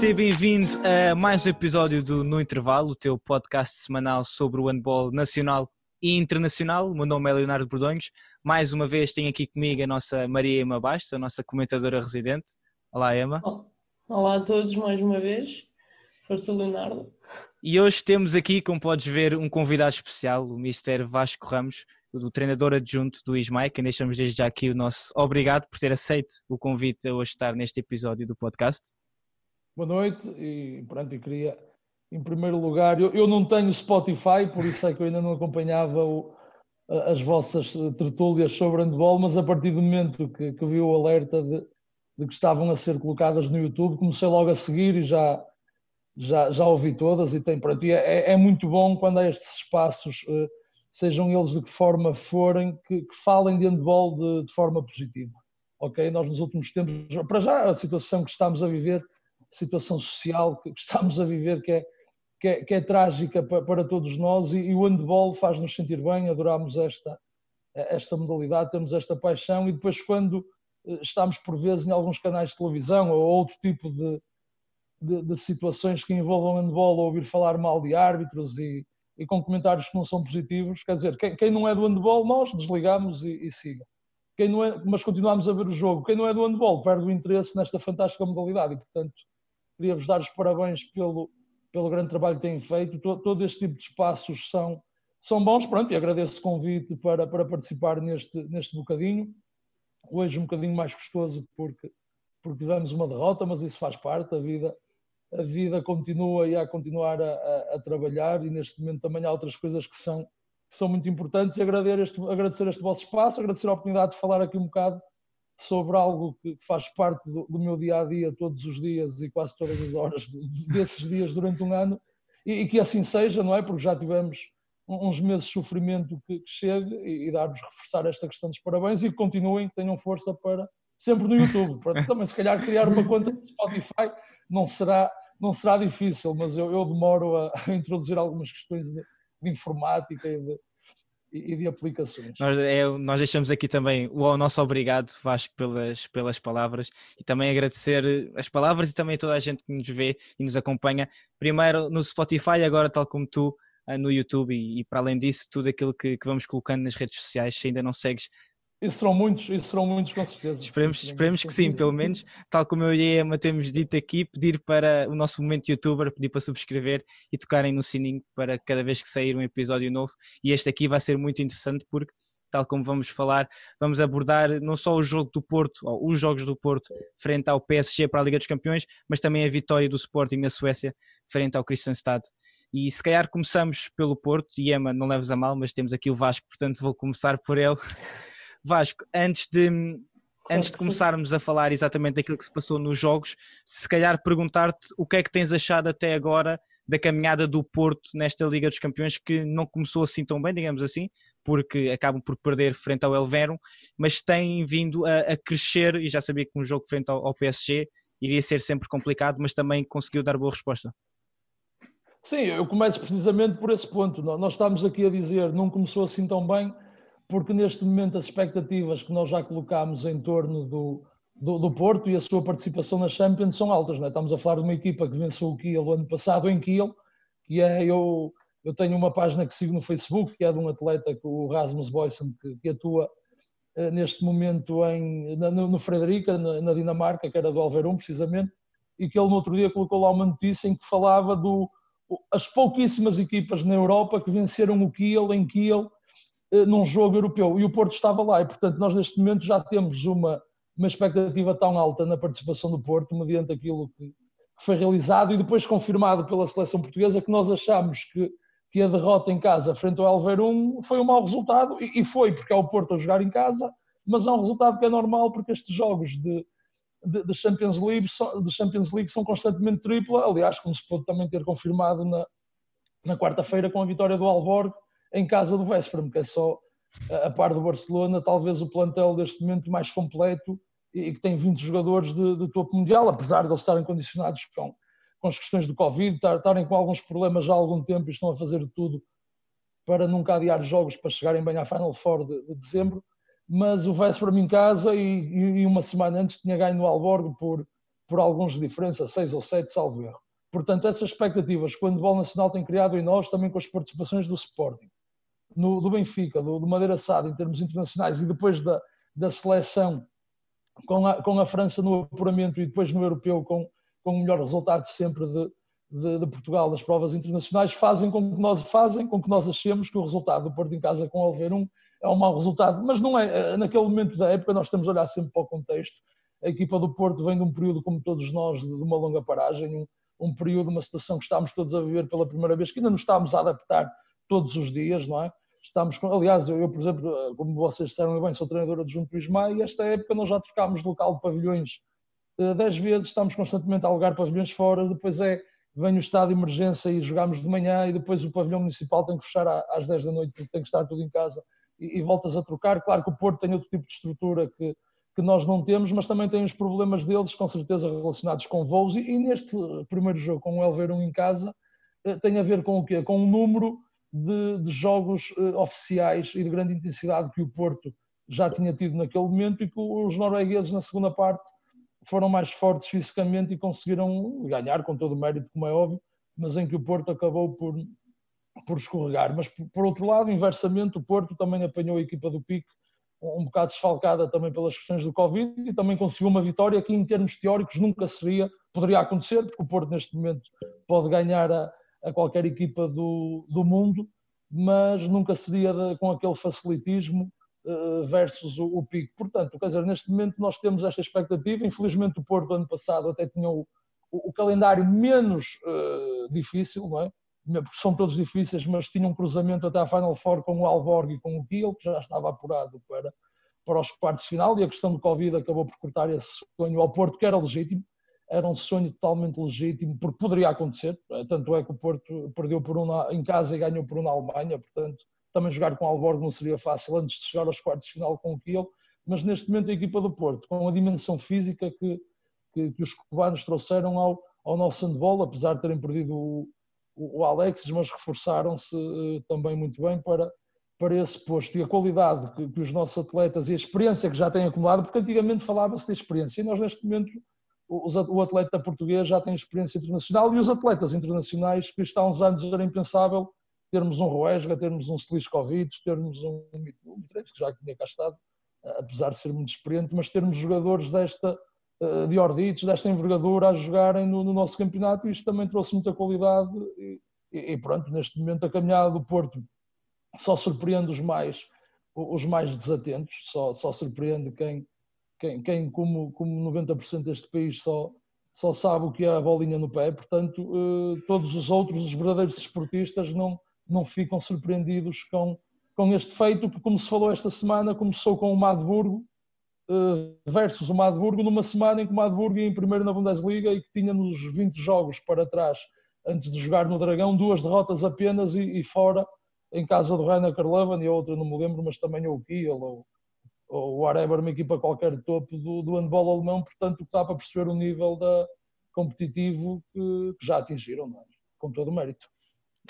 Seja bem-vindo a mais um episódio do No Intervalo, o teu podcast semanal sobre o handball nacional e internacional. O meu nome é Leonardo Bordonhos. Mais uma vez tenho aqui comigo a nossa Maria Ema Bastos, a nossa comentadora residente. Olá, Ema. Olá a todos mais uma vez. Força, Leonardo. E hoje temos aqui, como podes ver, um convidado especial, o Mr. Vasco Ramos, do treinador adjunto do Ismael, que deixamos desde já aqui o nosso obrigado por ter aceito o convite a hoje estar neste episódio do podcast. Boa noite e pronto, eu queria, em primeiro lugar, eu, eu não tenho Spotify, por isso é que eu ainda não acompanhava o, as vossas tertúlias sobre handball, mas a partir do momento que, que vi o alerta de, de que estavam a ser colocadas no YouTube, comecei logo a seguir e já, já, já ouvi todas e tem pronto. E é, é muito bom quando há estes espaços, eh, sejam eles de que forma forem, que, que falem de handball de, de forma positiva. Ok? Nós nos últimos tempos, para já a situação que estamos a viver situação social que estamos a viver que é, que é, que é trágica para, para, todos nós e, e o handball faz-nos sentir bem, adoramos esta, esta modalidade, temos esta paixão e depois quando eh, estamos por vezes em alguns canais de televisão ou outro tipo de, de, de situações que envolvam handball ou ouvir falar mal de árbitros e, e com comentários que não são positivos, quer dizer, quem, quem não é do handball nós desligamos e, e siga. Quem não é, mas continuamos a ver o jogo. Quem não é do handball perde o interesse nesta fantástica modalidade e, portanto, Queria-vos dar os parabéns pelo, pelo grande trabalho que têm feito. Todo, todo este tipo de espaços são, são bons. Pronto, e agradeço o convite para, para participar neste, neste bocadinho. Hoje um bocadinho mais gostoso porque, porque tivemos uma derrota, mas isso faz parte. A vida, a vida continua e há a continuar a, a, a, trabalhar e neste momento também há outras coisas que são, que são muito importantes. E agradecer este, agradecer este vosso espaço, agradecer a oportunidade de falar aqui um bocado sobre algo que faz parte do, do, meu dia a dia todos os dias e quase todas as horas desses dias durante um ano e, e que assim seja, não é? Porque já tivemos uns meses de sofrimento que, que chegue e, e dar-vos reforçar esta questão dos parabéns e que continuem, tenham força para sempre no YouTube. Para também, se calhar, criar uma conta no Spotify não será, não será difícil, mas eu, eu demoro a, a introduzir algumas questões de, de informática e de, e de aplicações. Nós, é, nós deixamos aqui também o nosso obrigado, Vasco, pelas, pelas palavras e também agradecer as palavras e também toda a gente que nos vê e nos acompanha, primeiro no Spotify, agora tal como tu ah, no YouTube e, e para além disso, tudo aquilo que, que, vamos colocando nas redes sociais. Se ainda não segues, isso serão muitos, isso serão muitos com certeza. Esperemos, esperemos que sim, pelo menos, tal como eu e a Emma temos dito aqui, pedir para o nosso momento youtuber, pedir para subscrever e tocarem no sininho para cada vez que sair um episódio novo. E este aqui vai ser muito interessante porque, tal como vamos falar, vamos abordar não só o jogo do Porto, ou os jogos do Porto frente ao PSG para a Liga dos Campeões, mas também a vitória do Sporting na Suécia frente ao Kristianstad. E se calhar começamos pelo Porto, e Emma, não leves a mal, mas temos aqui o Vasco, portanto vou começar por ele. Vasco, antes de, antes de começarmos a falar exatamente daquilo que se passou nos jogos, se calhar perguntar-te o que é que tens achado até agora da caminhada do Porto nesta Liga dos Campeões, que não começou assim tão bem, digamos assim, porque acabam por perder frente ao Elverum, mas tem vindo a, a crescer e já sabia que um jogo frente ao, ao, PSG iria ser sempre complicado, mas também conseguiu dar boa resposta. Sim, eu começo precisamente por esse ponto. Nós estamos aqui a dizer não começou assim tão bem, porque neste momento as expectativas que nós já colocámos em torno do, do, do, Porto e a sua participação na Champions são altas. Não é? Estamos a falar de uma equipa que venceu o Kiel o ano passado em Kiel, que é, eu, eu tenho uma página que sigo no Facebook, que é de um atleta, o Rasmus Boysen, que, que atua eh, neste momento em, no, no Frederica, na, na, Dinamarca, que era do Alverum, precisamente, e que ele no outro dia colocou lá uma notícia em que falava do as pouquíssimas equipas na Europa que venceram o Kiel em Kiel num jogo europeu. E o Porto estava lá. E portanto nós neste momento já temos uma, uma expectativa tão alta na participação do Porto mediante aquilo que, que foi realizado e depois confirmado pela seleção portuguesa que nós achamos que, que a derrota em casa frente ao Alverum foi um mau resultado. E, e foi porque é o Porto a jogar em casa mas é um resultado que é normal porque estes jogos de, de, de Champions, League, de Champions League são constantemente tripla, aliás como se pode também ter confirmado na, na quarta-feira com a vitória do Alborg em casa do Vesperam, que é só a par do Barcelona, talvez o plantel deste momento mais completo e que tem 20 jogadores de, de topo mundial, apesar de eles estarem condicionados com, com as questões do Covid, estarem com alguns problemas já há algum tempo e estão a fazer tudo para nunca adiar jogos para chegarem bem à Final Four de, de dezembro. Mas o Vesperam em casa e, e, uma semana antes tinha ganho no Alborg por por alguns de diferença, seis ou sete, salvo erro. Portanto, essas expectativas que o handball nacional tem criado em nós, também com as participações do Sporting, no, do Benfica, do, do Madeira Sá, em termos internacionais, e depois da, da seleção com a, com a França no apuramento e depois no europeu com, com o melhor resultado sempre de, de, de, Portugal nas provas internacionais, fazem com que nós fazem com que nós achemos que o resultado do Porto em casa com o Alveirum é um mau resultado, mas não é. Naquele momento da época nós temos a olhar sempre para o contexto. A equipa do Porto vem de um período, como todos nós, de uma longa paragem, um, um período, uma situação que estamos todos a viver pela primeira vez, que ainda nos estamos a adaptar todos os dias, não é? Estamos com, aliás, eu, por exemplo, como vocês disseram bem, sou treinador adjunto do ISMA e esta época nós já trocámos de local de pavilhões uh, dez vezes, estamos constantemente a alugar pavilhões fora, depois é, vem o estado de emergência e jogamos de manhã e depois o pavilhão municipal tem que fechar às 10 da noite porque tem que estar tudo em casa e, e voltas a trocar. Claro que o Porto tem outro tipo de estrutura que, que nós não temos, mas também tem os problemas deles, com certeza relacionados com voos e, e neste primeiro jogo com o Elverum em casa uh, tem a ver com o quê? Com o número de, de jogos uh, oficiais e de grande intensidade que o Porto já tinha tido naquele momento e que os noruegueses na segunda parte foram mais fortes fisicamente e conseguiram ganhar com todo o mérito, como é óbvio, mas em que o Porto acabou por, por escorregar. Mas por, por outro lado, inversamente, o Porto também apanhou a equipa do Pique um bocado desfalcada também pelas questões do Covid e também conseguiu uma vitória que em termos teóricos nunca seria, poderia acontecer, porque o Porto neste momento pode ganhar a, a qualquer equipa do, do mundo, mas nunca seria com aquele facilitismo uh, versus o, o pico. Portanto, quer dizer, neste momento nós temos esta expectativa. Infelizmente, o Porto, ano passado, até tinha o, o, calendário menos uh, difícil, não é? Porque são todos difíceis, mas tinha um cruzamento até à Final Four com o Alborg e com o Kiel, que já estava apurado para, para os quartos de final, e a questão do Covid acabou por cortar esse sonho ao Porto, que era legítimo era um sonho totalmente legítimo, porque poderia acontecer, tanto é que o Porto perdeu por um em casa e ganhou por um na Alemanha, portanto também jogar com o Alborg não seria fácil antes de chegar aos quartos de final com o Kiel, mas neste momento a equipa do Porto, com a dimensão física que, que, que os cubanos trouxeram ao, ao nosso handball, apesar de terem perdido o, o, o Alexis, mas reforçaram-se uh, também muito bem para, para esse posto. E a qualidade que, que, os nossos atletas e a experiência que já têm acumulado, porque antigamente falava-se de experiência e nós neste momento o atleta português já tem experiência internacional e os atletas internacionais, que está há uns anos era impensável termos um Roesga, termos um Sliskovic, termos um Mitrovic, que já tinha cá estado, apesar de ser muito experiente, mas termos jogadores desta, eh, de Ordites, desta envergadura a jogarem no, no, nosso campeonato, isto também trouxe muita qualidade e, e, pronto, neste momento a caminhada do Porto só surpreende os mais, os mais desatentos, só, só surpreende quem, quem, quem como, como 90% deste país só, só sabe o que é a bolinha no pé, portanto, eh, todos os outros, os verdadeiros esportistas, não, não ficam surpreendidos com, com este feito que, como se falou esta semana, começou com o Magdeburgo eh, versus o Magdeburgo, numa semana em que o Magdeburgo ia em primeiro na Bundesliga e que tinha nos 20 jogos para trás, antes de jogar no Dragão, duas derrotas apenas e, e fora, em casa do Rainer Karlovan e a outra não me lembro, mas também o Kiel ou ou whatever, uma equipa qualquer de topo do, do handball alemão, portanto dá para perceber o nível da, competitivo que, que já atingiram, é? com todo o mérito.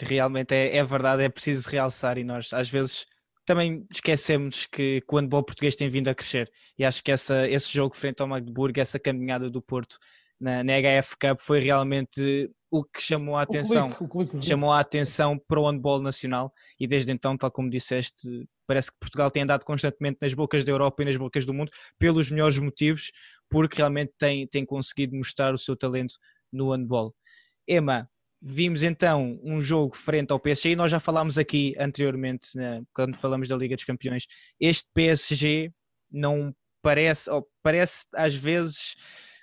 Realmente é, é, verdade, é preciso realçar e nós às vezes também esquecemos que, que o handball português tem vindo a crescer e acho que essa, esse jogo frente ao Magdeburgo, essa caminhada do Porto na, na HF Cup foi realmente o que chamou a atenção, o clique, o clique, chamou a atenção para o handball nacional e desde então, tal como disseste, parece que Portugal tem andado constantemente nas bocas da Europa e nas bocas do mundo pelos melhores motivos, porque realmente tem, tem conseguido mostrar o seu talento no handball. Emma, vimos então um jogo frente ao PSG e nós já falámos aqui anteriormente, né, quando falamos da Liga dos Campeões, este PSG não parece, ou parece às vezes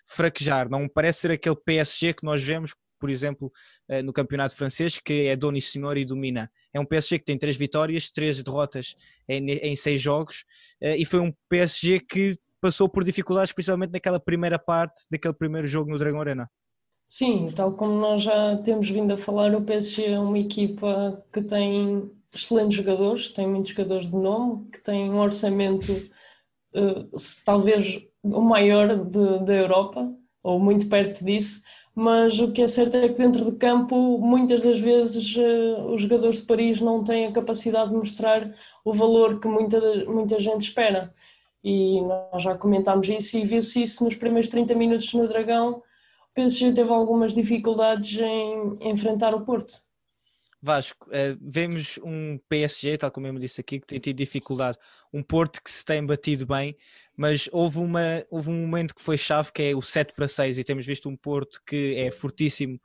fraquejar, não parece ser aquele PSG que nós vemos, por exemplo, eh, no campeonato francês, que é dono e senhor e domina. É um PSG que tem três vitórias, três derrotas em, seis jogos, eh, e foi um PSG que passou por dificuldades, principalmente naquela primeira parte daquele primeiro jogo no Dragão Arena. Sim, tal como nós já temos vindo a falar, o PSG é uma equipa que tem excelentes jogadores, tem muitos jogadores de nome, que tem um orçamento uh, talvez o maior de, da Europa, ou muito perto disso, mas o que é certo é que dentro do campo, muitas das vezes, uh, os jogadores de Paris não têm a capacidade de mostrar o valor que muita, muita gente espera. e nós já comentámos isso e viu-se isso nos primeiros 30 minutos no Dragão. O PSG teve algumas dificuldades em enfrentar o Porto. Vasco, uh, vemos um PSG, tal como eu me disse aqui, que tem tido dificuldade, um Porto que se tem batido bem, mas houve, uma, houve um momento que foi chave, que é o 7 para 6, e temos visto um Porto que é fortíssimo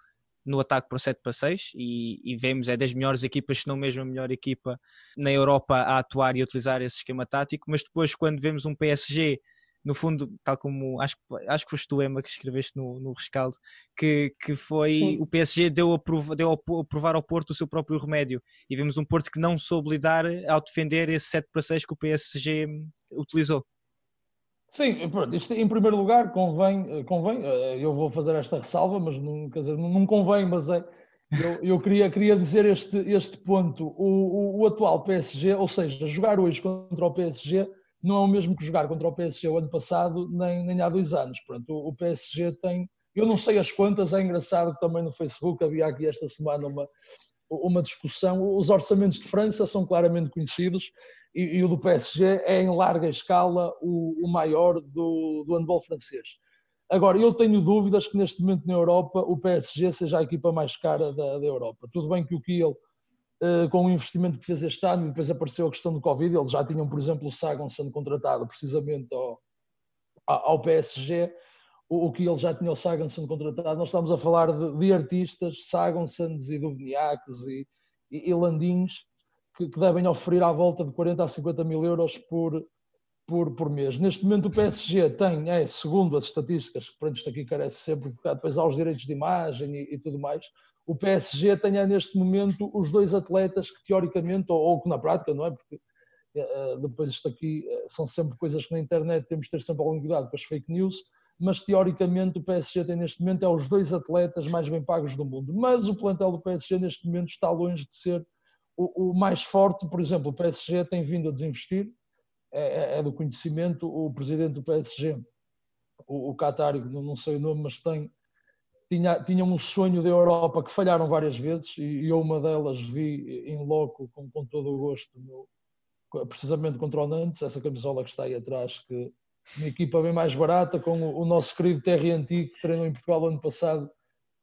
no ataque para o 7 para 6 e, e, vemos é das melhores equipas, se não mesmo a melhor equipa na Europa a atuar e a utilizar esse esquema tático, mas depois quando vemos um PSG no fundo, tal como acho, acho que foste tu, Emma, que escreveste no, no rescaldo, que, que foi Sim. o PSG deu a, prov, deu a provar ao Porto o seu próprio remédio e vimos um Porto que não soube lidar ao defender esse 7 para 6 que o PSG utilizou. Sim, pronto, isto em primeiro lugar convém, convém, eh, eu vou fazer esta ressalva, mas não, quer dizer, não convém, mas é, eu, eu queria, queria dizer este, este ponto, o, o, o, atual PSG, ou seja, jogar hoje contra o PSG não é o mesmo que jogar contra o PSG o ano passado, nem, nem há dois anos, pronto, o, o PSG tem, eu não sei as quantas, é engraçado que também no Facebook havia aqui esta semana uma, uma discussão, os orçamentos de França são claramente conhecidos, e, e, o do PSG é em larga escala o, o maior do, do handball francês. Agora, eu tenho dúvidas que neste momento na Europa o PSG seja a equipa mais cara da, da Europa. Tudo bem que o Kiel, uh, com o investimento que fez este ano, depois apareceu a questão do Covid, eles já tinham, por exemplo, o Sagan sendo contratado precisamente ao, ao PSG, o, o Kiel já tinha o Sagan sendo contratado. Nós estamos a falar de, de artistas, Sagonsons e Dubniaks e, e, e Landins, que, que, devem oferir à volta de 40 a 50 mil euros por, por, por mês. Neste momento o PSG tem, é, segundo as estatísticas, que isto aqui carece sempre, porque depois há os direitos de imagem e, e tudo mais, o PSG tem é, neste momento os dois atletas que teoricamente, ou, ou que na prática, não é? Porque uh, depois isto aqui uh, são sempre coisas que na internet temos de ter sempre algum cuidado com as fake news, mas teoricamente o PSG tem neste momento é os dois atletas mais bem pagos do mundo. Mas o plantel do PSG neste momento está longe de ser o, o, mais forte, por exemplo, o PSG tem vindo a desinvestir, é, é, é do conhecimento, o presidente do PSG, o, o Qatar, não sei o nome, mas tem, tinha, tinha um sonho da Europa que falharam várias vezes e eu uma delas vi em loco com, com todo o gosto, no, precisamente contra o Nantes, essa camisola que está aí atrás, que uma equipa bem mais barata, com o, o nosso querido Terry Antigo, que treinou em Portugal ano passado,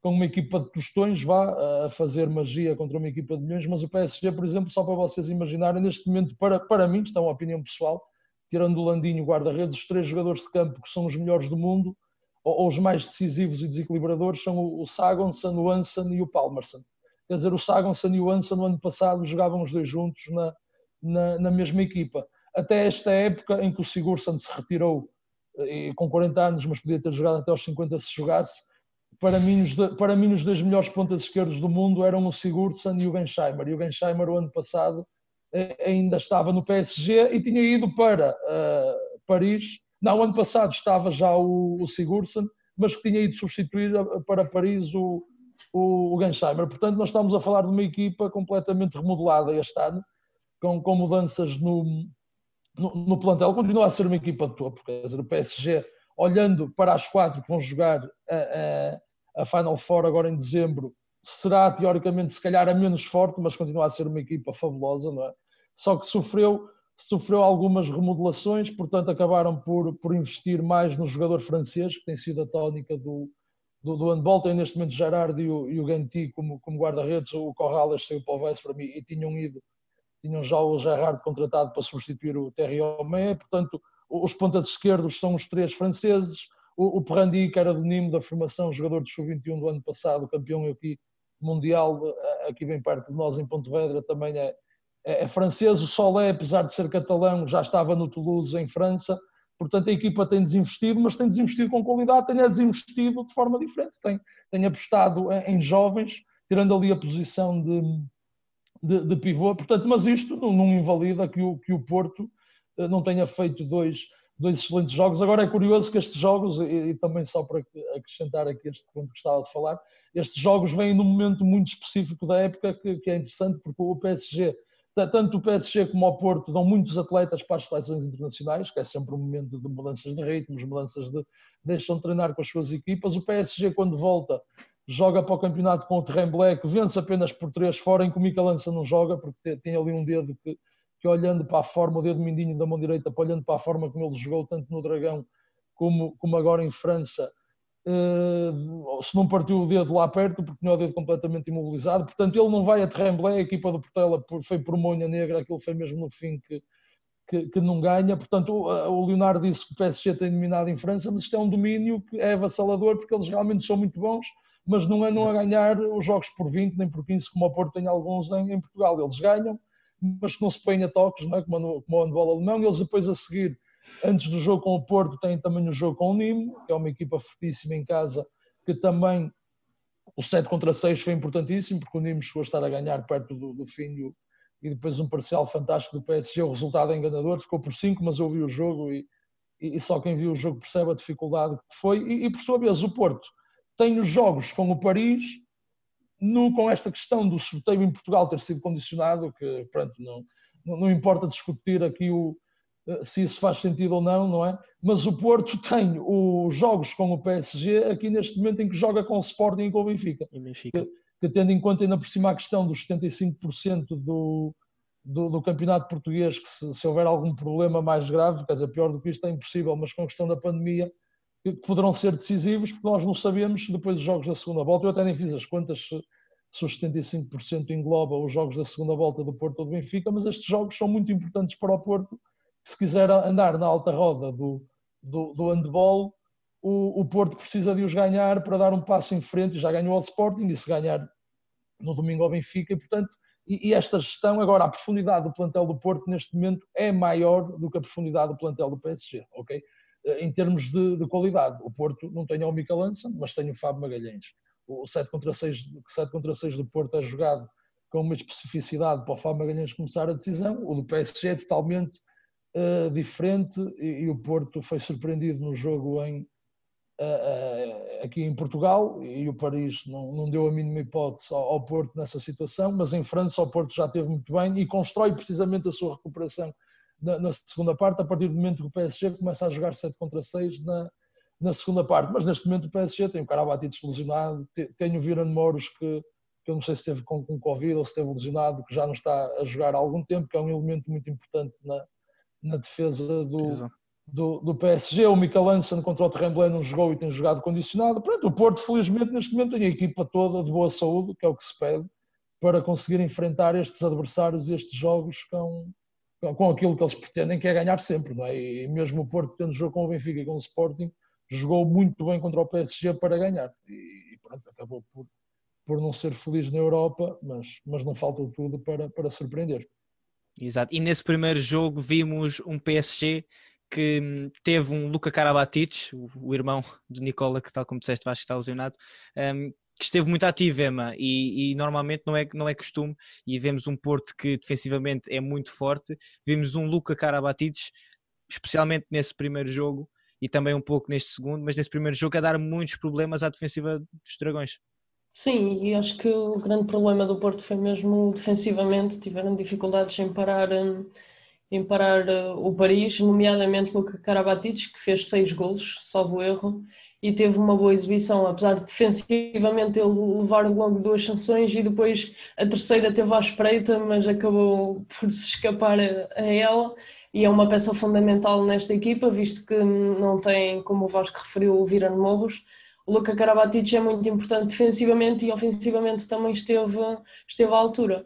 com uma equipa de tostões vá a fazer magia contra uma equipa de milhões, mas o PSG, por exemplo, só para vocês imaginarem, neste momento, para, para mim, isto é uma opinião pessoal, tirando o Landinho, guarda-redes, os três jogadores de campo que são os melhores do mundo, ou, ou os mais decisivos e desequilibradores, são o, o Sagonson, o Anson e o Palmerson. Quer dizer, o Sagonson e o Anson no ano passado jogavam os dois juntos na, na, na mesma equipa. Até esta época em que o Sigurdsson se retirou eh, com 40 anos, mas podia ter jogado até aos 50 se jogasse, para mim, os, para mim, os dois melhores pontas esquerdos do mundo eram o Sigurdsson e o Gensheimer. E o Gensheimer, o ano passado, eh, ainda estava no PSG e tinha ido para uh, Paris. Não, o ano passado estava já o, o Sigurdsson, mas que tinha ido substituir para Paris o, o, o Gensheimer. Portanto, nós estamos a falar de uma equipa completamente remodelada este ano, com, com mudanças no, no, no plantel. Continua a ser uma equipa de topo. Quer dizer, o PSG, olhando para as quatro que vão jogar a, a Final Four agora em dezembro será teoricamente se calhar a menos forte, mas continua a ser uma equipa fabulosa, não é? Só que sofreu, sofreu algumas remodelações, portanto acabaram por, por investir mais no jogador francês, que tem sido a tónica do, do, do handball. Tem neste momento Gerard e o, e o Ganti como, como guarda-redes, o Corrales saiu para o para mim e tinham ido, tinham já o Gerard contratado para substituir o Terry Homé, portanto os pontas esquerdos são os três franceses, o, o que era do Nimo da formação, jogador de sub-21 do ano passado, campeão aqui mundial, eh, aqui bem perto de nós em Pontevedra, também é, é, é francês. O Solé, apesar de ser catalão, já estava no Toulouse, em França. Portanto, a equipa tem desinvestido, mas tem desinvestido com qualidade, tem desinvestido de forma diferente. Tem, tem apostado em, em jovens, tirando ali a posição de, de, de, pivô. Portanto, mas isto não, não invalida que o, que o Porto eh, não tenha feito dois dois excelentes jogos. Agora é curioso que estes jogos, e, e, também só para acrescentar aqui este ponto que estava de falar, estes jogos vêm num momento muito específico da época que, que, é interessante, porque o PSG, tanto o PSG como o Porto, dão muitos atletas para as seleções internacionais, que é sempre um momento de mudanças de ritmos, mudanças de. deixam de treinar com as suas equipas. O PSG, quando volta, joga para o campeonato com o Terrain Black, vence apenas por três fora, em que o Micalança não joga, porque tem ali um dedo que que olhando para a forma, o dedo mindinho da mão direita, olhando para a forma como ele jogou, tanto no Dragão como, como agora em França, uh, se não partiu o dedo lá perto, porque tinha o dedo completamente imobilizado, portanto ele não vai a Tremblay, a equipa do Portela foi por Monha Negra, aquilo foi mesmo no fim que, que, que, não ganha, portanto o, o Leonardo disse que o PSG tem dominado em França, mas isto é um domínio que é avassalador, porque eles realmente são muito bons, mas não é não a ganhar os jogos por 20 nem por 15, como o Porto tem alguns em, em Portugal, eles ganham, mas que não se põem a toques, não é? como, no, como o handball alemão, eles depois a seguir Antes do jogo com o Porto, tem também o jogo com o Nîmes, que é uma equipa fortíssima em casa, que também o 7 contra 6 foi importantíssimo, porque o Nîmes chegou a estar a ganhar perto do, do fim e depois um parcial fantástico do PSG. O resultado é enganador, ficou por 5, mas eu vi o jogo e, e, só quem viu o jogo percebe a dificuldade que foi. E, e por sua vez, o Porto tem os jogos com o Paris, no, com esta questão do sorteio em Portugal ter sido condicionado, que pronto, não, não, não importa discutir aqui o, eh, se isso faz sentido ou não, não é? Mas o Porto tem os jogos com o PSG aqui neste momento em que joga com o Sporting e com o Benfica. E Benfica. Que, que, tendo em conta ainda por cima a questão dos 75% do, do, do, campeonato português, que se, se, houver algum problema mais grave, quer dizer, pior do que isto é impossível, mas com a questão da pandemia, que poderão ser decisivos, porque nós não sabemos depois dos jogos da segunda volta. Eu até nem fiz as contas se, os 75% engloba os jogos da segunda volta do Porto ou do Benfica, mas estes jogos são muito importantes para o Porto se quiser andar na alta roda do, do, do handball, o, o, Porto precisa de os ganhar para dar um passo em frente, já ganhou ao Sporting e se ganhar no domingo ao Benfica, e portanto, e, e, esta gestão, agora a profundidade do plantel do Porto neste momento é maior do que a profundidade do plantel do PSG, ok? Eh, em termos de, de qualidade, o Porto não tem o Mikel Hansen, mas tem o Fábio Magalhães. O 7 contra 6, 7 contra 6 do Porto é jogado com uma especificidade para o Fábio Magalhães começar a decisão, o do PSG é totalmente uh, diferente e, e, o Porto foi surpreendido no jogo em, uh, aqui em Portugal e o Paris não, não deu a mínima hipótese ao, ao, Porto nessa situação, mas em França o Porto já teve muito bem e constrói precisamente a sua recuperação na, na segunda parte, a partir do momento que o PSG começa a jogar 7 contra 6 na, na segunda parte, mas neste momento o PSG tem o Carabatides lesionado, tem o Viran Moros que, que eu não sei se esteve com, com Covid ou se esteve lesionado, que já não está a jogar há algum tempo, que é um elemento muito importante na, na defesa do, do, do, PSG. O Mikel Hansen contra o Tremblay não jogou e tem jogado condicionado. Pronto, o Porto, felizmente, neste momento tem a equipa toda de boa saúde, que é o que se pede, para conseguir enfrentar estes adversários e estes jogos com, com aquilo que eles pretendem, que é ganhar sempre. Não é? E mesmo o Porto, tendo jogo com o Benfica e com o Sporting, jogou muito bem contra o PSG para ganhar. E, pronto, acabou por, por não ser feliz na Europa, mas, mas não faltou tudo para, para surpreender. Exato. E nesse primeiro jogo vimos um PSG que hum, teve um Luca Karabatic, o, irmão do Nicola, que tal como disseste, Vasco está lesionado, um, que esteve muito ativo, Emma, e, e, normalmente não é, não é costume, e vemos um Porto que defensivamente é muito forte, vimos um Luca Karabatic, especialmente nesse primeiro jogo, e também um pouco neste segundo, mas nesse primeiro jogo a dar muitos problemas à defensiva dos Dragões. Sim, e acho que o grande problema do Porto foi mesmo defensivamente, tiveram dificuldades em parar, hum, em parar uh, o Paris, nomeadamente Luca Karabatic, que fez seis golos, salvo erro, e teve uma boa exibição, apesar de defensivamente ele levar logo duas sanções e depois a terceira teve à espreita, mas acabou por se escapar a, ela, e é uma peça fundamental nesta equipa, visto que não tem, como o Vasco referiu, o Viran Morros, o Luca Karabatic é muito importante defensivamente e ofensivamente também esteve, esteve à altura.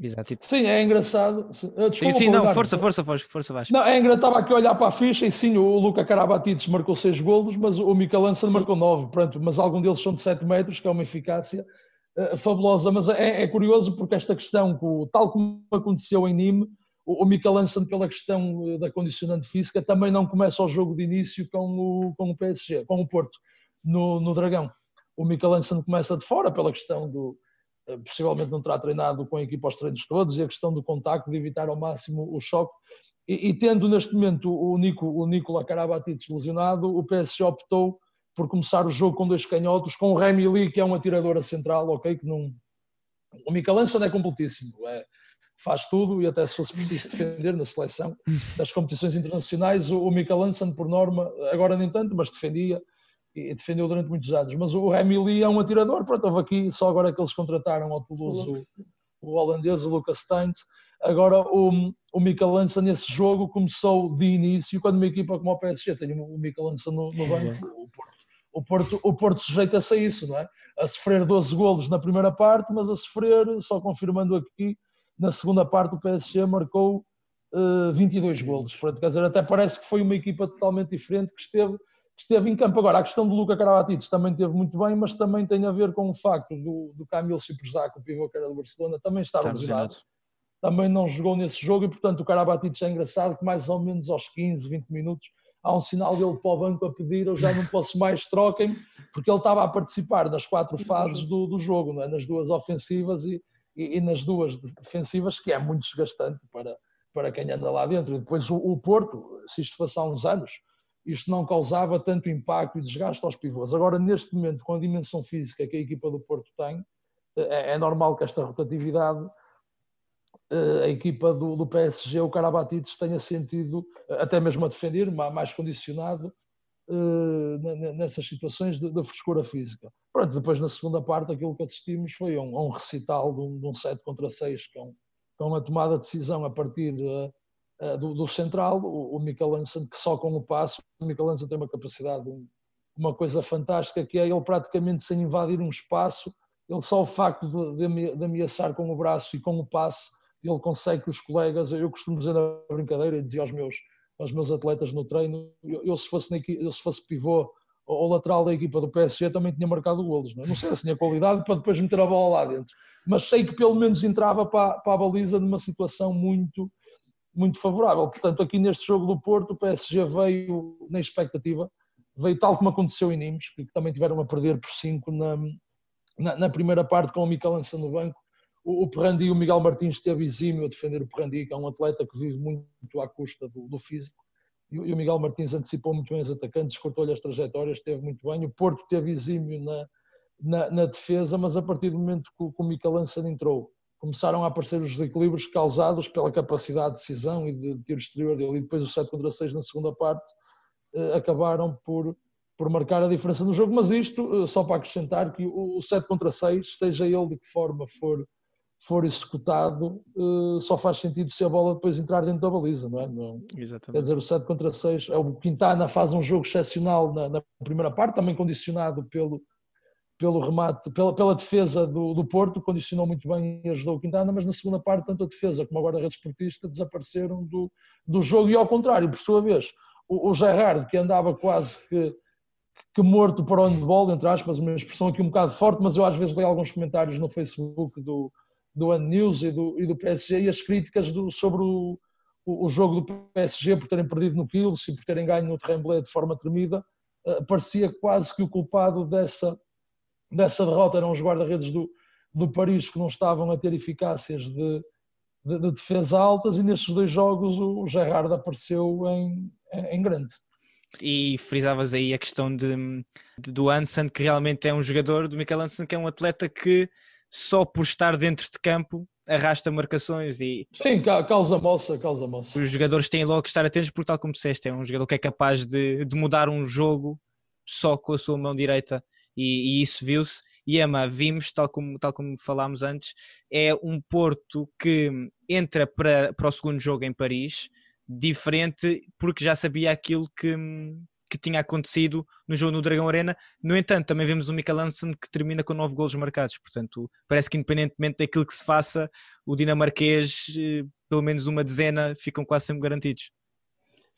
Exato. Sim, é engraçado. Desculpa, sim, sim, não, força, força, força, força, Vasco. Não, é engraçado, estava aqui a olhar para a ficha e sim, o Luca Karabatic marcou 6 golos, mas o Hansen marcou 9, pronto, mas algum deles são de 7 metros, que é uma eficácia uh, fabulosa, mas é, é, curioso porque esta questão, tal como aconteceu em Nîmes, o, Mikel Hansen, pela questão eh, da condicionante física, também não começa o jogo de início com o, com o PSG, com o Porto, no, no Dragão. O Hansen começa de fora pela questão do. Eh, possivelmente não terá treinado com a equipa aos treinos todos e a questão do contacto, de evitar ao máximo o choque. E, e tendo neste momento o, Nico, o Nicola Karabatic lesionado, o PSG optou por começar o jogo com dois canhotos, com o Remy Lee, que é um atirador a central, ok? Que não... O Mikel Hansen é completíssimo, é, faz tudo e até se fosse preciso defender na seleção das competições internacionais, o, o Hansen, por norma, agora nem tanto, mas defendia e defendeu durante muitos anos. Mas o Emily é um atirador, pronto, houve aqui, só agora que eles contrataram ao Toulouse o, o, holandês, o Lucas Steins. Agora o, o Mikael Lança nesse jogo começou de início, quando uma equipa como o PSG tem o Mikael Lança no, no banco, o Porto, o, Porto, o Porto sujeita-se a isso, não é? A sofrer 12 golos na primeira parte, mas a sofrer, só confirmando aqui, na segunda parte o PSG marcou uh, 22 golos. Portanto, quer dizer, até parece que foi uma equipa totalmente diferente que esteve esteve em campo. Agora, a questão do Luca Karabatic também teve muito bem, mas também tem a ver com o facto do, do Camilo Ciprzac, o pivô que era do Barcelona, também estar lesionado. Também não jogou nesse jogo e, portanto, o Karabatic é engraçado que mais ou menos aos 15, 20 minutos há um sinal dele para o banco a pedir eu já não posso mais, troquem porque ele estava a participar nas quatro fases do, do jogo, é? nas duas ofensivas e, e, e, nas duas defensivas, que é muito desgastante para, para quem anda lá dentro. E depois o, o Porto, se isto fosse há uns anos, isto não causava tanto impacto e desgaste aos pivôs. Agora, neste momento, com a dimensão física que a equipa do Porto tem, é, é normal que esta rotatividade, eh, a equipa do, do PSG, o Carabatides, tenha sentido, até mesmo a defender, mais condicionado eh, nessas situações de frescura física. Pronto, depois na segunda parte aquilo que assistimos foi um, um recital de um, de um 7 contra 6 com, com a tomada de decisão a partir do, do, central, o, o Mikel Hansen, que só com o passo, o Mikel Hansen tem uma capacidade, um, uma coisa fantástica, que é ele praticamente sem invadir um espaço, ele só o facto de, de, ameaçar com o braço e com o passe, ele consegue que os colegas, eu costumo dizer na brincadeira e dizia aos meus, aos meus atletas no treino, eu, eu se, fosse na, eu se fosse pivô ou lateral da equipa do PSG também tinha marcado golos, não, é? não sei se tinha qualidade para depois meter a bola lá dentro, mas sei que pelo menos entrava para, para a baliza numa situação muito muito favorável. Portanto, aqui neste jogo do Porto, o PSG veio na expectativa, veio tal como aconteceu em Nimes, que também tiveram a perder por 5 na, na, na, primeira parte com o Mikel Lança no banco. O, o Perrandi o Miguel Martins esteve exímio a defender o Perrandi, que é um atleta que vive muito à custa do, do físico. E, e, o Miguel Martins antecipou muito bem os atacantes, cortou-lhe as trajetórias, esteve muito bem. O Porto teve exímio na, na, na defesa, mas a partir do momento que, que o Mikel Lança entrou, começaram a aparecer os desequilíbrios causados pela capacidade de decisão e de tiro exterior dele. E depois os 7 contra 6 na segunda parte eh, acabaram por, por marcar a diferença no jogo. Mas isto, eh, só para acrescentar, que o, o 7 contra 6, seja ele de que forma for, for executado, eh, só faz sentido se a bola depois entrar dentro da baliza, não é? Não, Exatamente. Quer dizer, o 7 contra 6, é o Quintana faz um jogo excepcional na, na primeira parte, também condicionado pelo pelo remate, pela, pela defesa do, do Porto, condicionou muito bem e ajudou o Quintana, mas na segunda parte, tanto a defesa como a guarda-redes esportista desapareceram do, do jogo. E ao contrário, por sua vez, o, o Gerrard, que andava quase que, que morto para o handball, entre aspas, uma expressão aqui um bocado forte, mas eu às vezes leio alguns comentários no Facebook do, do One News e do, e do PSG e as críticas do, sobre o, o, o, jogo do PSG por terem perdido no Kiels e por terem ganho no Tremblay de forma tremida, uh, parecia quase que o culpado dessa dessa derrota eram os guarda-redes do, do Paris que não estavam a ter eficácias de, de, de, defesa altas e nestes dois jogos o Gerrard apareceu em, em grande. E frisavas aí a questão de, de, do Hansen, que realmente é um jogador, do Michael Hansen, que é um atleta que só por estar dentro de campo arrasta marcações e... Sim, causa moça, causa moça. Os jogadores têm logo que estar atentos porque tal como disseste, é um jogador que é capaz de, de mudar um jogo só com a sua mão direita e, e isso viu-se. E Emma, vimos, tal como, tal como falámos antes, é um Porto que entra para, para o segundo jogo em Paris, diferente, porque já sabia aquilo que, que tinha acontecido no jogo no Dragão Arena. No entanto, também vemos o Mikael Hansen que termina com nove golos marcados. Portanto, parece que independentemente daquilo que se faça, o dinamarquês, eh, pelo menos uma dezena, ficam quase sempre garantidos.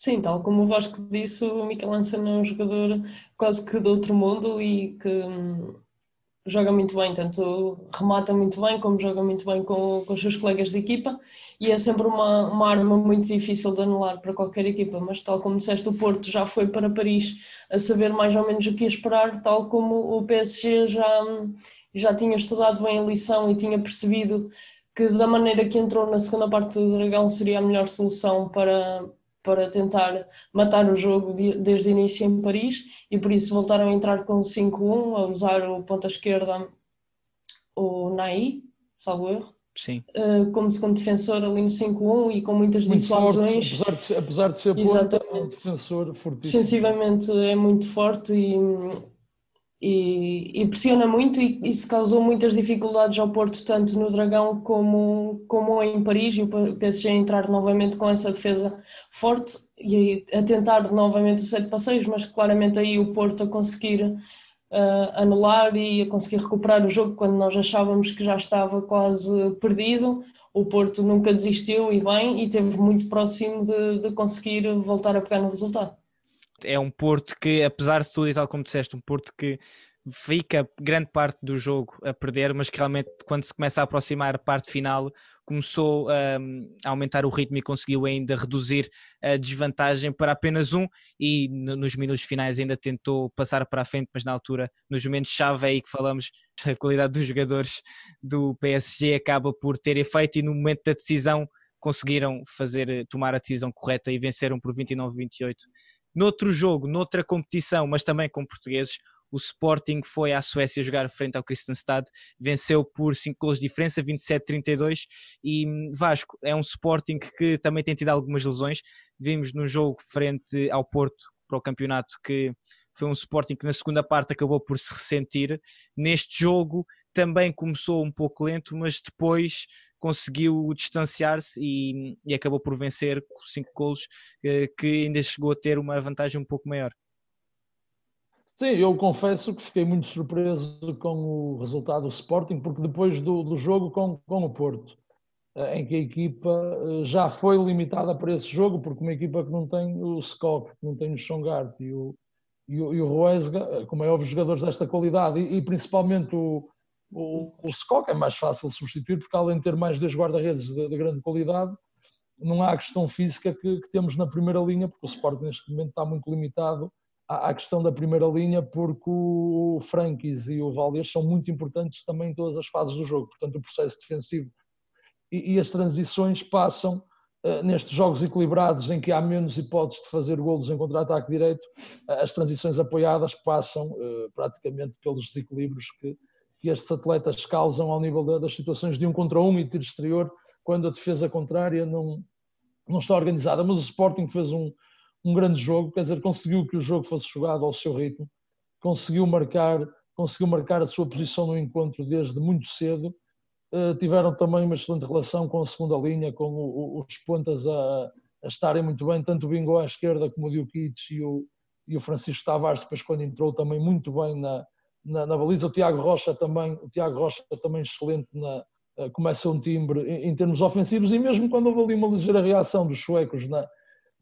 Sim, tal como o Vasco disse, o Mikel Hansen é um jogador quase que de outro mundo e que hum, joga muito bem, tanto remata muito bem como joga muito bem com, com os seus colegas de equipa e é sempre uma, uma arma muito difícil de anular para qualquer equipa, mas tal como disseste, o Porto já foi para Paris a saber mais ou menos o que esperar, tal como o PSG já, já tinha estudado bem a lição e tinha percebido que da maneira que entrou na segunda parte do Dragão seria a melhor solução para, para tentar matar o jogo desde o início em Paris e por isso voltaram a entrar com 5-1, a usar o ponta esquerda, o Nai, salvo erro, Sim. Uh, como segundo defensor ali no 5-1 e com muitas muito dissuasões. Forte, apesar, de ser, apesar de ser ponta, é um defensor fortíssimo. Defensivamente é muito forte e, e, e pressiona muito e isso causou muitas dificuldades ao Porto, tanto no Dragão como, como em Paris e o PSG a entrar novamente com essa defesa forte e a tentar novamente o 7 passeios, mas claramente aí o Porto a conseguir uh, anular e a conseguir recuperar o jogo quando nós achávamos que já estava quase perdido. O Porto nunca desistiu e bem, e esteve muito próximo de, de conseguir voltar a pegar no resultado. É um Porto que, apesar de tudo e tal como disseste, um Porto que fica grande parte do jogo a perder, mas que realmente quando se começa a aproximar a parte final começou um, a aumentar o ritmo e conseguiu ainda reduzir a desvantagem para apenas um e nos minutos finais ainda tentou passar para a frente, mas na altura, nos momentos chave é aí que falamos, a qualidade dos jogadores do PSG acaba por ter efeito e no momento da decisão conseguiram fazer, tomar a decisão correta e venceram por 29-28. Noutro jogo, noutra competição, mas também com portugueses, o Sporting foi à Suécia jogar frente ao Kristianstad, venceu por 5 gols de diferença, 27-32 e hum, Vasco é um Sporting que também tem tido algumas lesões, vimos no jogo frente ao Porto para o campeonato que foi um Sporting que na segunda parte acabou por se ressentir, neste jogo também começou um pouco lento, mas depois conseguiu distanciar-se e, e, acabou por vencer com 5 gols, eh, que ainda chegou a ter uma vantagem um pouco maior. Sim, eu confesso que fiquei muito surpreso com o resultado do Sporting, porque depois do, do jogo com, com o Porto, eh, em que a equipa eh, já foi limitada para esse jogo, porque uma equipa que não tem o Skok, que não tem o Chongart e o, e o, e o Roesga, eh, como é óbvio, jogadores desta qualidade, e, e principalmente o, o, o Skok é mais fácil de substituir, porque além de ter mais dois guarda-redes de, de, grande qualidade, não há a questão física que, que temos na primeira linha, porque o Sporting neste momento está muito limitado à questão da primeira linha, porque o Frankis e o Valdez são muito importantes também em todas as fases do jogo. Portanto, o processo defensivo e, e as transições passam uh, nestes jogos equilibrados em que há menos hipóteses de fazer golos em contra-ataque direito, uh, as transições apoiadas passam uh, praticamente pelos desequilíbrios que, que, estes atletas causam ao nível da, das situações de um contra um e tiro exterior, quando a defesa contrária não, não está organizada. Mas o Sporting fez um, um grande jogo, quer dizer, conseguiu que o jogo fosse jogado ao seu ritmo, conseguiu marcar, conseguiu marcar a sua posição no encontro desde muito cedo. Uh, tiveram também uma excelente relação com a segunda linha, com o, o, os pontas a, a, estarem muito bem, tanto o Bingo à esquerda como o Diokic e o, e o Francisco Tavares, depois quando entrou também muito bem na, na, na baliza. O Tiago Rocha também, o Tiago Rocha também excelente na, uh, começa um timbre em, termos ofensivos e mesmo quando houve ali uma ligeira reação dos suecos na,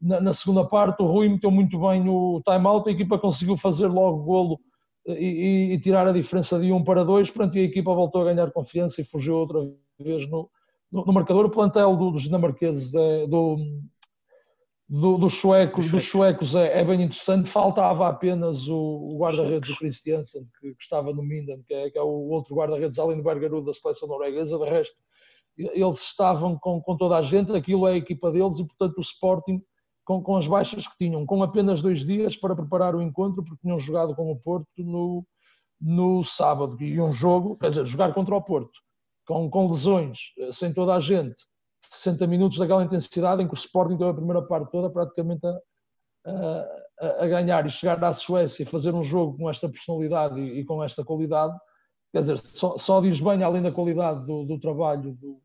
na, na, segunda parte, o Rui meteu muito bem no time-out, a equipa conseguiu fazer logo o golo eh, e, e, tirar a diferença de um para dois, pronto, e a equipa voltou a ganhar confiança e fugiu outra vez no, no, no marcador. O plantel do, dos dinamarqueses, é, do, do, dos suecos, dos suecos é, é, bem interessante, faltava apenas o, o guarda-redes do Christiansen, que, que, estava no Minden, que é, que é o outro guarda-redes além do Bergaru da seleção norueguesa, de resto eles estavam com, com toda a gente, aquilo é a equipa deles e portanto o Sporting com, com as baixas que tinham, com apenas dois dias para preparar o encontro, porque tinham jogado com o Porto no, no sábado. E um jogo, quer dizer, jogar contra o Porto, com, com lesões, eh, sem toda a gente, 60 minutos daquela intensidade em que o Sporting teve a primeira parte toda praticamente a, a, a ganhar e chegar à Suécia e fazer um jogo com esta personalidade e, e com esta qualidade, quer dizer, só, só, diz bem, além da qualidade do, do trabalho do,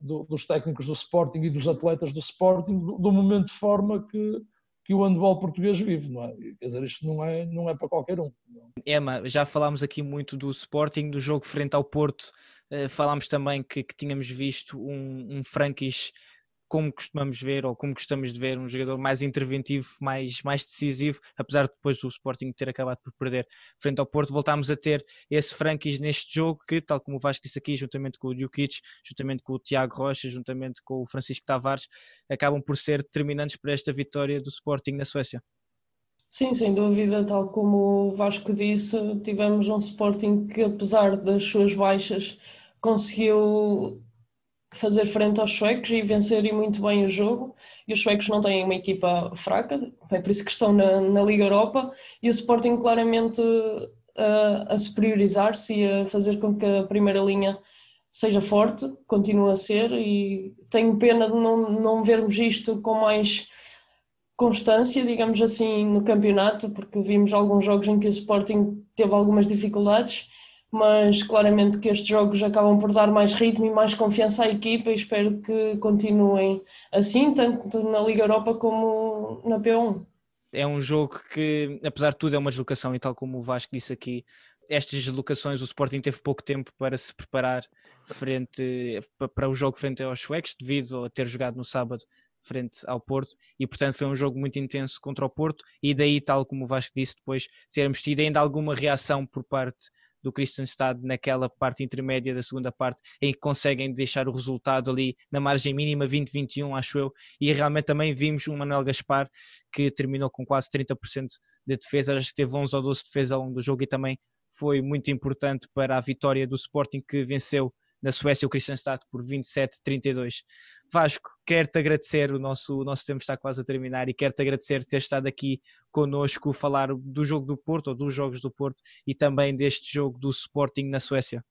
do, dos técnicos do Sporting e dos atletas do Sporting, do, momento de forma que, que o handball português vive, não é? Quer dizer, isto não é, não é para qualquer um. Emma, já falámos aqui muito do Sporting, do jogo frente ao Porto, uh, falámos também que, que, tínhamos visto um, um Frankis como costumamos ver ou como gostamos de ver, um jogador mais interventivo, mais, mais decisivo, apesar de depois o Sporting ter acabado por perder frente ao Porto, voltámos a ter esse Frankis neste jogo que, tal como o Vasco disse aqui, juntamente com o Djukic, juntamente com o Tiago Rocha, juntamente com o Francisco Tavares, acabam por ser determinantes para esta vitória do Sporting na Suécia. Sim, sem dúvida, tal como o Vasco disse, tivemos um Sporting que apesar das suas baixas conseguiu fazer frente aos suecos e vencerem muito bem o jogo. E os suecos não têm uma equipa fraca, é por isso que estão na, na Liga Europa. E o Sporting claramente a, a superiorizar-se e a fazer com que a primeira linha seja forte, continua a ser, e tenho pena de não, não vermos isto com mais constância, digamos assim, no campeonato, porque vimos alguns jogos em que o Sporting teve algumas dificuldades, mas claramente que estes jogos acabam por dar mais ritmo e mais confiança à equipa e espero que continuem assim, tanto na Liga Europa como na P1. É um jogo que, apesar de tudo, é uma deslocação e tal como o Vasco disse aqui, estas deslocações o Sporting teve pouco tempo para se preparar frente para o jogo frente aos suecos, devido a ter jogado no sábado frente ao Porto e portanto foi um jogo muito intenso contra o Porto e daí tal como o Vasco disse depois termos tido ainda alguma reação por parte do Kristianstad naquela parte intermédia da segunda parte, em que conseguem deixar o resultado ali na margem mínima 20-21, acho eu, e realmente também vimos um Manuel Gaspar que terminou com quase 30% de defesa, acho que teve 11 ou 12 defesas ao longo do jogo e também foi muito importante para a vitória do Sporting que venceu na Suécia o Kristianstad por 27-32. Vasco, quero-te agradecer, o nosso, o nosso tempo está quase a terminar e quero-te agradecer ter estado aqui connosco, falar do jogo do Porto, ou dos jogos do Porto e também deste jogo do Sporting na Suécia.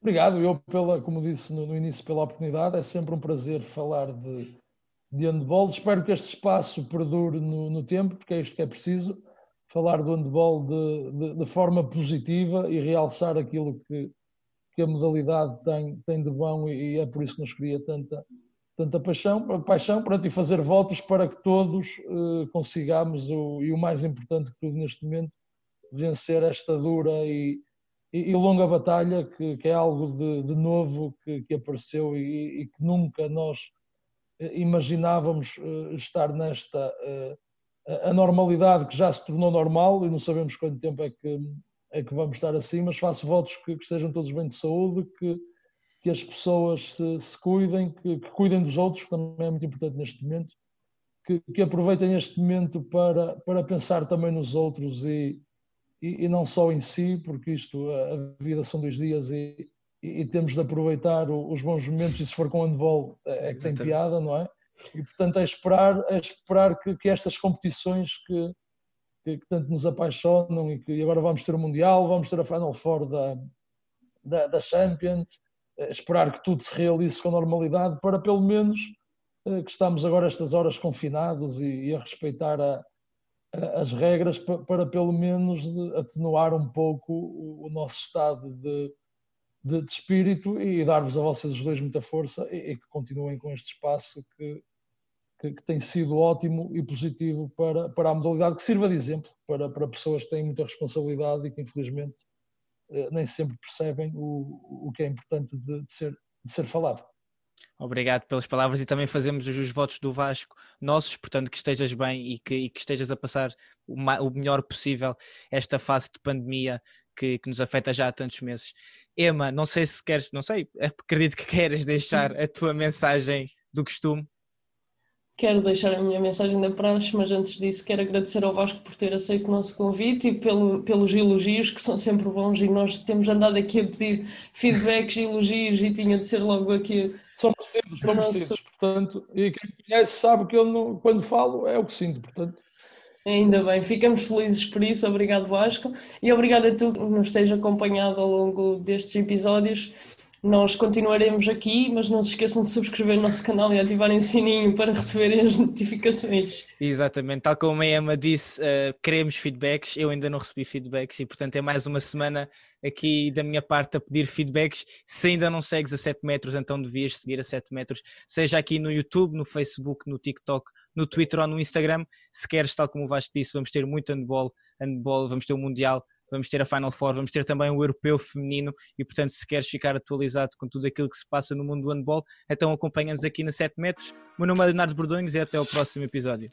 Obrigado, eu pela, como disse no, no início, pela oportunidade, é sempre um prazer falar de, de handball, espero que este espaço perdure no, no tempo, porque é isto que é preciso, falar do handball de, de, de forma positiva e realçar aquilo que, que a modalidade tem, tem de bom e, é por isso que nos cria tanta, tanta paixão, paixão pronto, e fazer votos para que todos uh, consigamos, o, e o mais importante que tudo neste momento, vencer esta dura e, e, e longa batalha, que, que, é algo de, de novo que, que apareceu e, e, que nunca nós eh, imaginávamos uh, estar nesta uh, a normalidade que já se tornou normal e não sabemos quanto tempo é que, é que vamos estar assim, mas faço votos que, que estejam todos bem de saúde, que, que as pessoas se, se cuidem, que, que, cuidem dos outros, que também é muito importante neste momento, que, que aproveitem este momento para, para pensar também nos outros e, e, e, não só em si, porque isto, a, vida são dois dias e, e, temos de aproveitar os bons momentos e se for com handball é, é que tem piada, não é? E portanto é esperar, é esperar que, que estas competições que, que, que, tanto nos apaixonam e que agora vamos ter o Mundial, vamos ter a Final Four da, da, da Champions, eh, esperar que tudo se realize com normalidade para pelo menos eh, que estamos agora estas horas confinados e, e a respeitar a, a, as regras para, para, pelo menos atenuar um pouco o, o nosso estado de, de, de, espírito e dar-vos a vocês os dois muita força e, e que continuem com este espaço que, que, que, tem sido ótimo e positivo para, para a modalidade, que sirva de exemplo para, para pessoas que têm muita responsabilidade e que infelizmente eh, nem sempre percebem o, o que é importante de, de, ser, de ser falado. Obrigado pelas palavras e também fazemos os votos do Vasco nossos, portanto que estejas bem e que, e que estejas a passar o, o, melhor possível esta fase de pandemia que, que, nos afeta já há tantos meses. Emma, não sei se queres, não sei, acredito que queres deixar a tua mensagem do costume Quero deixar a minha mensagem da praxe, mas antes disso quero agradecer ao Vasco por ter aceito o nosso convite e pelo, pelos elogios que são sempre bons e nós temos andado aqui a pedir feedbacks e elogios e tinha de ser logo aqui. São merecidos, são nosso... portanto, e quem conhece sabe que eu não, quando falo é o que sinto, portanto. Ainda bem, ficamos felizes por isso, obrigado Vasco e obrigado a tu que nos esteja acompanhado ao longo destes episódios nós continuaremos aqui, mas não se esqueçam de subscrever o nosso canal e ativarem o sininho para receberem as notificações. Exatamente, tal como a Emma disse, uh, queremos feedbacks. Eu ainda não recebi feedbacks e, portanto, é mais uma semana aqui da minha parte a pedir feedbacks. Se ainda não segues a 7 metros, então devias seguir a 7 metros, seja aqui no YouTube, no Facebook, no TikTok, no Twitter ou no Instagram. Se queres, tal como o Vasco disse, vamos ter muito handball, handball vamos ter o Mundial vamos ter a Final Four, vamos ter também o Europeu Feminino e, portanto, se queres ficar atualizado com tudo aquilo que se passa no mundo do handball, então acompanha-nos aqui na 7 metros. O meu nome é Leonardo Bordões e até ao próximo episódio.